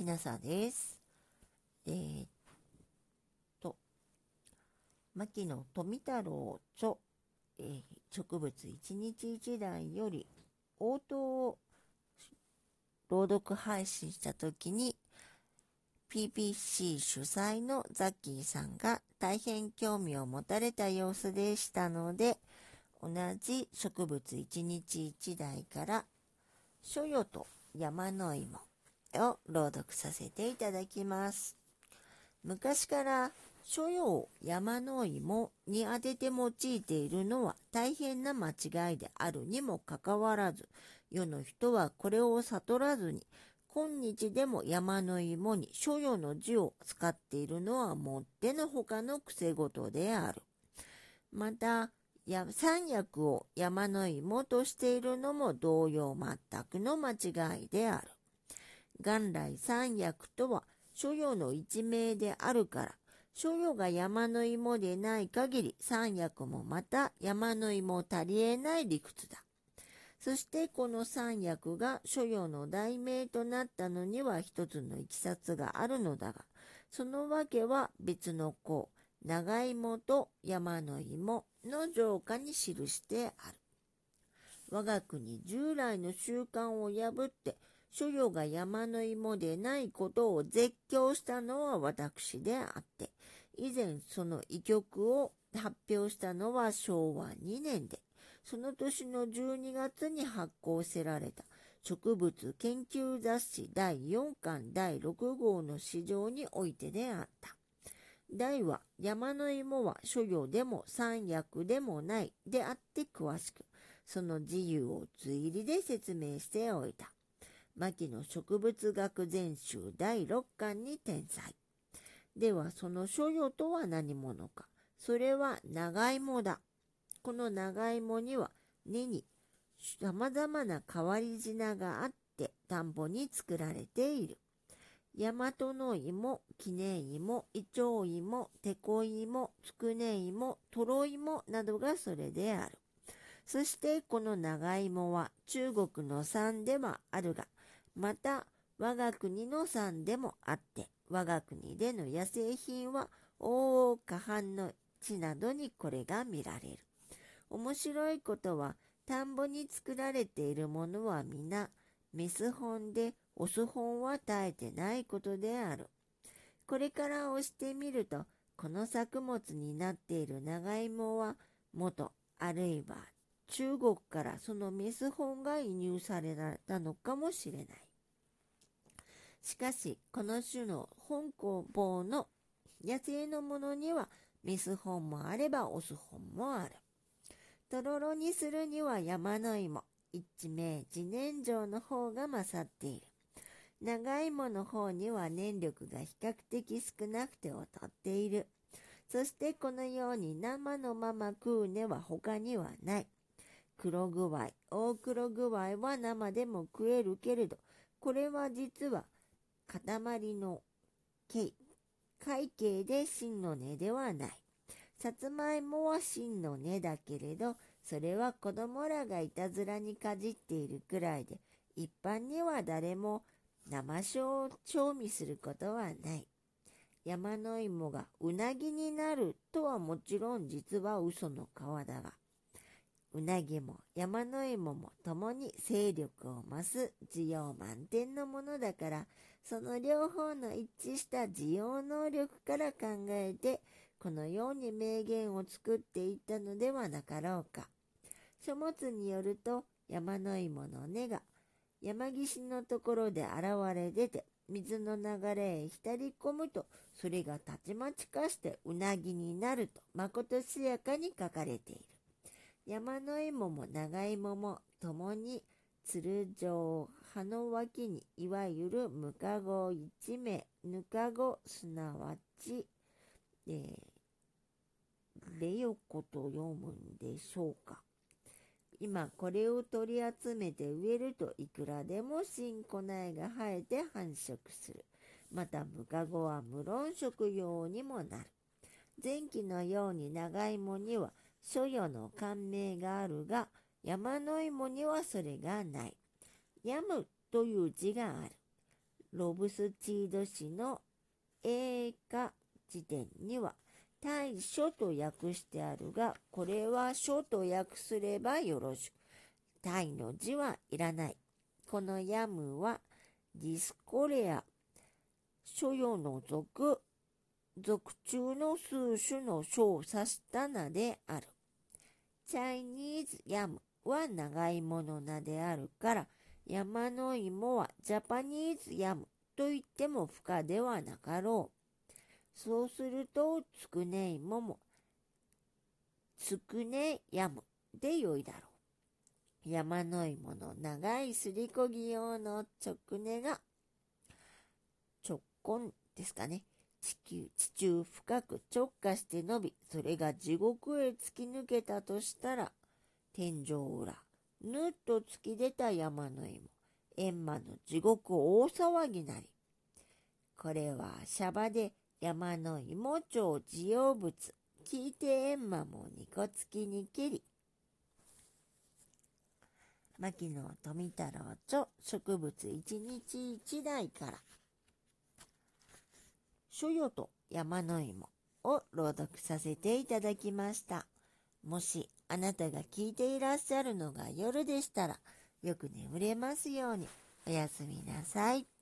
きなさです。えー、っと、牧野富太郎著、えー、植物一日一台より応答を朗読配信した時に PBC 主催のザッキーさんが大変興味を持たれた様子でしたので同じ植物一日一台から書与と山の芋を朗読させていただきます。昔から書与を山の芋に当てて用いているのは大変な間違いであるにもかかわらず世の人はこれを悟らずに今日でも山の芋に所与の字を使っているのはもってのほかの癖事である。また、三役を山の芋としているのも同様全くの間違いである。元来三役とは所与の一名であるから、所与が山の芋でない限り三役もまた山の芋足りえない理屈だ。そしてこの三役が所与の題名となったのには一つのいきさつがあるのだが、そのわけは別の項、長芋と山の芋の浄化に記してある。我が国従来の習慣を破って、所与が山の芋でないことを絶叫したのは私であって、以前その遺局を発表したのは昭和2年で、その年の12月に発行せられた植物研究雑誌第4巻第6号の市場においてであった。題は山の芋は諸行でも三役でもないであって詳しく、その自由を追入りで説明しておいた。牧野植物学全集第6巻に転載。ではその所与とは何者か。それは長芋だ。この長芋には根に様々な変わり品があって田んぼに作られている。大和の芋、記念芋、イチョウ芋、テコ芋、つくね芋、トロ芋などがそれである。そしてこの長芋は中国の産ではあるが、また我が国の産でもあって、我が国での野生品は大岡藩の地などにこれが見られる。面白いことは、田んぼに作られているものは皆、メス本でオス本は耐えてないことである。これから押してみると、この作物になっている長芋は元、あるいは中国からそのメス本が輸入されたのかもしれない。しかし、この種の本工房の野生のものにはメス本もあればオス本もある。とろろにするには山の芋、一名自燃状の方が勝っている。長芋の方には燃力が比較的少なくて劣っている。そしてこのように生のまま食う根は他にはない。黒具合、大黒具合は生でも食えるけれど、これは実は塊の形、会計で真の根ではない。さつまいもは真の根だけれど、それは子供らがいたずらにかじっているくらいで、一般には誰も生椒を調味することはない。山の芋がうなぎになるとはもちろん実は嘘の皮だが、うなぎも山の芋も共に勢力を増す需要満点のものだから、その両方の一致した需要能力から考えて、このように名言を作っていったのではなかろうか。書物によると山の芋の根が山岸のところで現れ出て水の流れへ浸り込むとそれがたちまちかしてうなぎになるとまことしやかに書かれている。山の芋も長芋も共に鶴状葉の脇にいわゆるムカゴ一名、ぬかごすなわち、えー、レヨコと読むんでしょうか。今これを取り集めて植えるといくらでも新粉苗が生えて繁殖する。またムカゴは無論食用にもなる。前期のように長芋には所与の感銘があるが、山の芋にはそれがない。やむという字がある。ロブスチード氏の英華辞典には、大書と訳してあるが、これは書と訳すればよろしく。大の字はいらない。このヤムはディスコレア、書与の属、属中の数種の書を指した名である。チャイニーズヤムは長芋の名であるから、山の芋はジャパニーズヤムと言っても不可ではなかろう。そうすると、つくね芋も、つくねヤムでよいだろう。山の芋の長いすりこぎ用の直根が、直根ですかね。地球、地中深く直下して伸び、それが地獄へ突き抜けたとしたら、天井裏、ぬっと突き出た山の芋、閻魔の地獄大騒ぎなり。これはシャバで山の芋町自用物、聞いて閻魔もニコつきにけり。牧野富太郎著植物一日一台から。書与と山の芋を朗読させていただきました。もしあなたが聞いていらっしゃるのが夜でしたら、よく眠れますように。おやすみなさい。